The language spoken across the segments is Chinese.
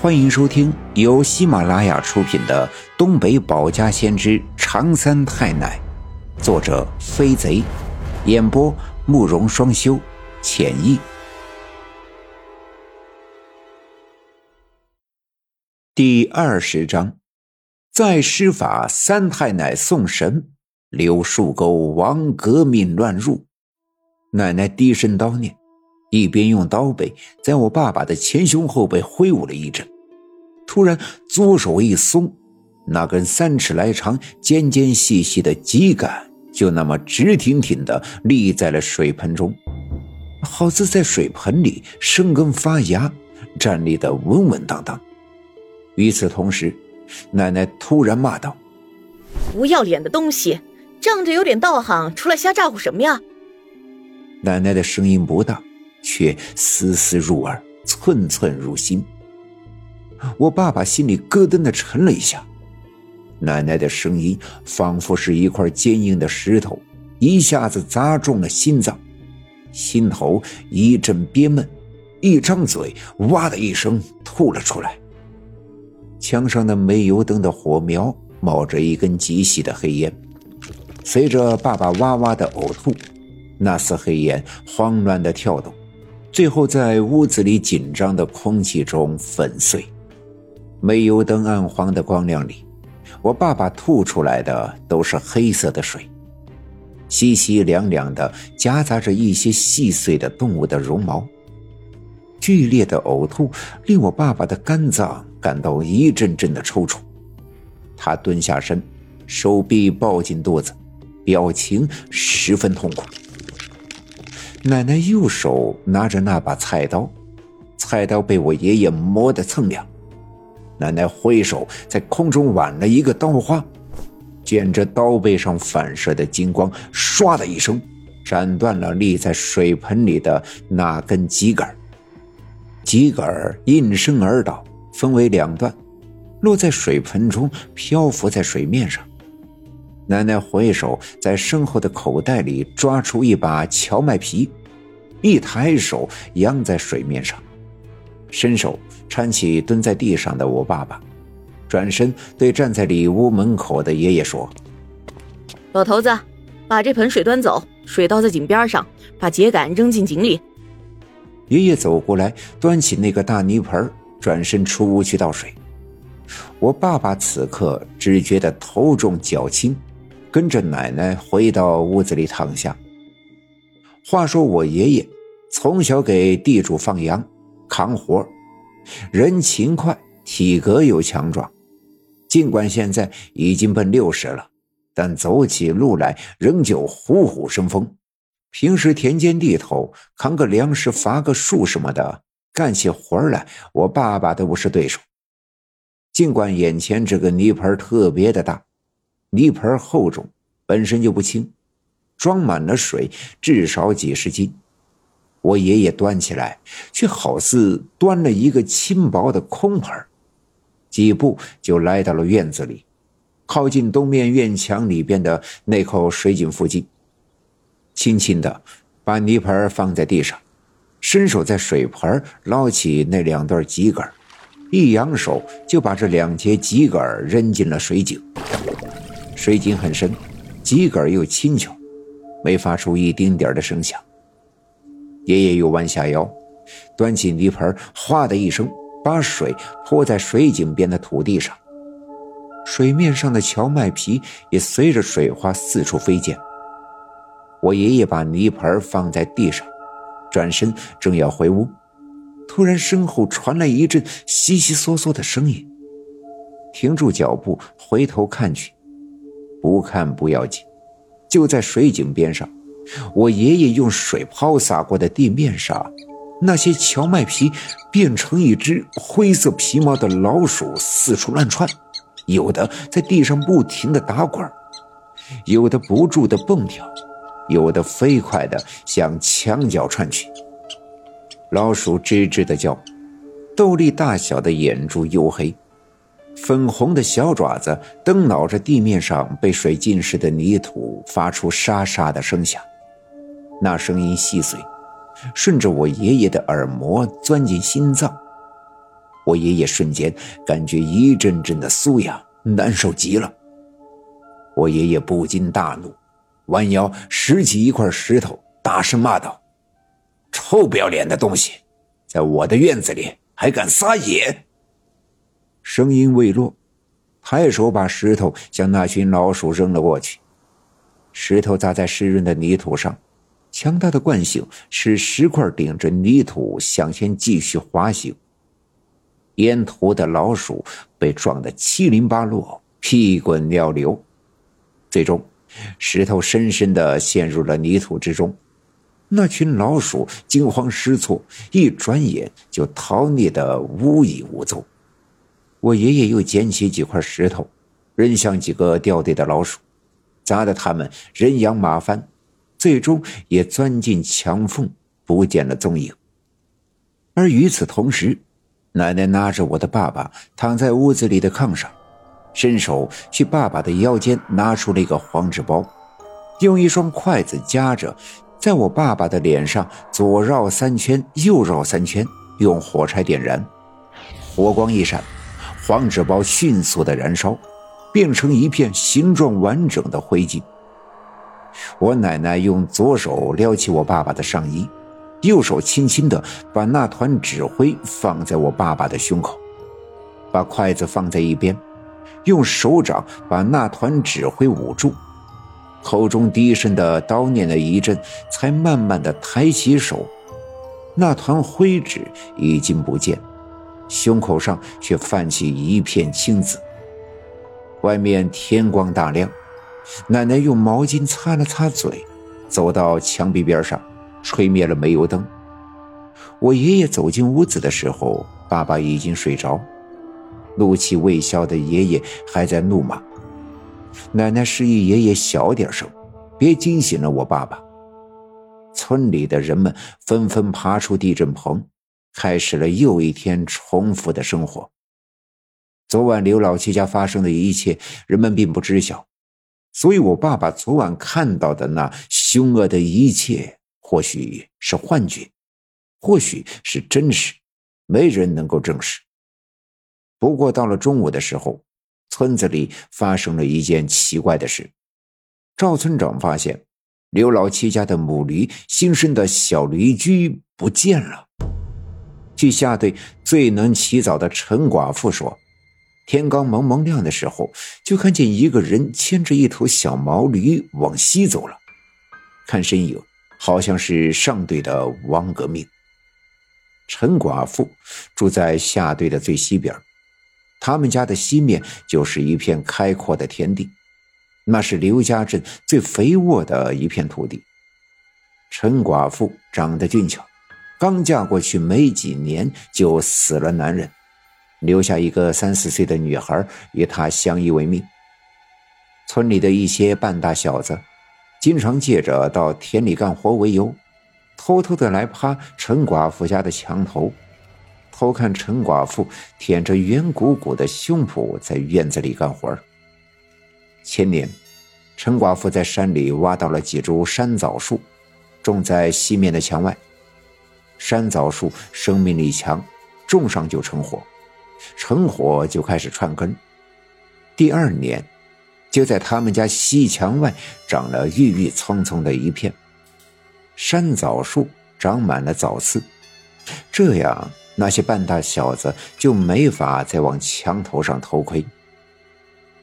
欢迎收听由喜马拉雅出品的《东北保家先知长三太奶》，作者飞贼，演播慕容双修，浅意。第二十章，再施法三太奶送神，刘树沟王革命乱入。奶奶低声叨念。一边用刀背在我爸爸的前胸后背挥舞了一阵，突然左手一松，那根三尺来长、尖尖细细的秸秆就那么直挺挺地立在了水盆中，好似在水盆里生根发芽，站立得稳稳当当。与此同时，奶奶突然骂道：“不要脸的东西，仗着有点道行出来瞎咋呼什么呀？”奶奶的声音不大。却丝丝入耳，寸寸入心。我爸爸心里咯噔的沉了一下，奶奶的声音仿佛是一块坚硬的石头，一下子砸中了心脏，心头一阵憋闷，一张嘴，哇的一声吐了出来。墙上的煤油灯的火苗冒着一根极细的黑烟，随着爸爸哇哇的呕吐，那丝黑烟慌乱的跳动。最后，在屋子里紧张的空气中粉碎。煤油灯暗黄的光亮里，我爸爸吐出来的都是黑色的水，稀稀凉凉的，夹杂着一些细碎的动物的绒毛。剧烈的呕吐令我爸爸的肝脏感到一阵阵的抽搐，他蹲下身，手臂抱紧肚子，表情十分痛苦。奶奶右手拿着那把菜刀，菜刀被我爷爷磨得锃亮。奶奶挥手在空中挽了一个刀花，卷着刀背上反射的金光，唰的一声，斩断了立在水盆里的那根秸秆。秸秆应声而倒，分为两段，落在水盆中，漂浮在水面上。奶奶挥手在身后的口袋里抓出一把荞麦皮，一抬手扬在水面上，伸手搀起蹲在地上的我爸爸，转身对站在里屋门口的爷爷说：“老头子，把这盆水端走，水倒在井边上，把秸秆扔进井里。”爷爷走过来，端起那个大泥盆，转身出屋去倒水。我爸爸此刻只觉得头重脚轻。跟着奶奶回到屋子里躺下。话说我爷爷从小给地主放羊扛活，人勤快，体格又强壮。尽管现在已经奔六十了，但走起路来仍旧虎虎生风。平时田间地头扛个粮食、伐个树什么的，干起活来，我爸爸都不是对手。尽管眼前这个泥盆特别的大。泥盆厚重，本身就不轻，装满了水，至少几十斤。我爷爷端起来，却好似端了一个轻薄的空盆，几步就来到了院子里，靠近东面院墙里边的那口水井附近，轻轻的把泥盆放在地上，伸手在水盆捞起那两段秸秆，一扬手就把这两节秸秆扔进了水井。水井很深，秸秆又轻巧，没发出一丁点的声响。爷爷又弯下腰，端起泥盆，哗的一声，把水泼在水井边的土地上。水面上的荞麦皮也随着水花四处飞溅。我爷爷把泥盆放在地上，转身正要回屋，突然身后传来一阵悉悉嗦嗦的声音。停住脚步，回头看去。不看不要紧，就在水井边上，我爷爷用水泡洒过的地面上，那些荞麦皮变成一只灰色皮毛的老鼠四处乱窜，有的在地上不停地打滚，有的不住地蹦跳，有的飞快地向墙角窜去。老鼠吱吱地叫，豆粒大小的眼珠黝黑。粉红的小爪子蹬挠着地面上被水浸湿的泥土，发出沙沙的声响。那声音细碎，顺着我爷爷的耳膜钻进心脏。我爷爷瞬间感觉一阵阵的酥痒，难受极了。我爷爷不禁大怒，弯腰拾起一块石头，大声骂道：“臭不要脸的东西，在我的院子里还敢撒野！”声音未落，抬手把石头向那群老鼠扔了过去。石头砸在湿润的泥土上，强大的惯性使石块顶着泥土向前继续滑行。沿途的老鼠被撞得七零八落，屁滚尿流。最终，石头深深的陷入了泥土之中。那群老鼠惊慌失措，一转眼就逃匿的无影无踪。我爷爷又捡起几块石头，扔向几个掉队的老鼠，砸得他们人仰马翻，最终也钻进墙缝，不见了踪影。而与此同时，奶奶拉着我的爸爸躺在屋子里的炕上，伸手去爸爸的腰间拿出了一个黄纸包，用一双筷子夹着，在我爸爸的脸上左绕三圈，右绕三圈，用火柴点燃，火光一闪。黄纸包迅速的燃烧，变成一片形状完整的灰烬。我奶奶用左手撩起我爸爸的上衣，右手轻轻的把那团纸灰放在我爸爸的胸口，把筷子放在一边，用手掌把那团纸灰捂住，口中低声的叨念了一阵，才慢慢的抬起手，那团灰纸已经不见。胸口上却泛起一片青紫。外面天光大亮，奶奶用毛巾擦了擦嘴，走到墙壁边上，吹灭了煤油灯。我爷爷走进屋子的时候，爸爸已经睡着，怒气未消的爷爷还在怒骂。奶奶示意爷爷小点声，别惊醒了我爸爸。村里的人们纷纷爬出地震棚。开始了又一天重复的生活。昨晚刘老七家发生的一切，人们并不知晓，所以我爸爸昨晚看到的那凶恶的一切，或许是幻觉，或许是真实，没人能够证实。不过到了中午的时候，村子里发生了一件奇怪的事：赵村长发现刘老七家的母驴新生的小驴驹不见了。据下队最能起早的陈寡妇说，天刚蒙蒙亮的时候，就看见一个人牵着一头小毛驴往西走了。看身影，好像是上队的王革命。陈寡妇住在下队的最西边，他们家的西面就是一片开阔的田地，那是刘家镇最肥沃的一片土地。陈寡妇长得俊俏。刚嫁过去没几年，就死了男人，留下一个三四岁的女孩与他相依为命。村里的一些半大小子，经常借着到田里干活为由，偷偷的来趴陈寡妇家的墙头，偷看陈寡妇舔着圆鼓鼓的胸脯在院子里干活。前年，陈寡妇在山里挖到了几株山枣树，种在西面的墙外。山枣树生命力强，种上就成活，成活就开始串根。第二年，就在他们家西墙外长了郁郁葱葱的一片山枣树，长满了枣刺，这样那些半大小子就没法再往墙头上偷窥。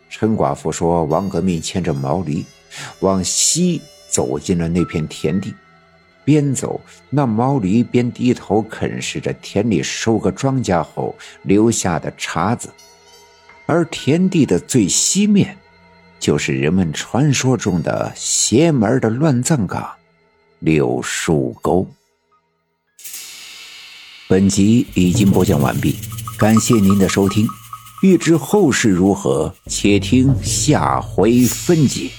陈寡妇说：“王革命牵着毛驴，往西走进了那片田地。”边走，那毛驴边低头啃食着田里收割庄稼后留下的茬子，而田地的最西面，就是人们传说中的邪门的乱葬岗——柳树沟。本集已经播讲完毕，感谢您的收听。欲知后事如何，且听下回分解。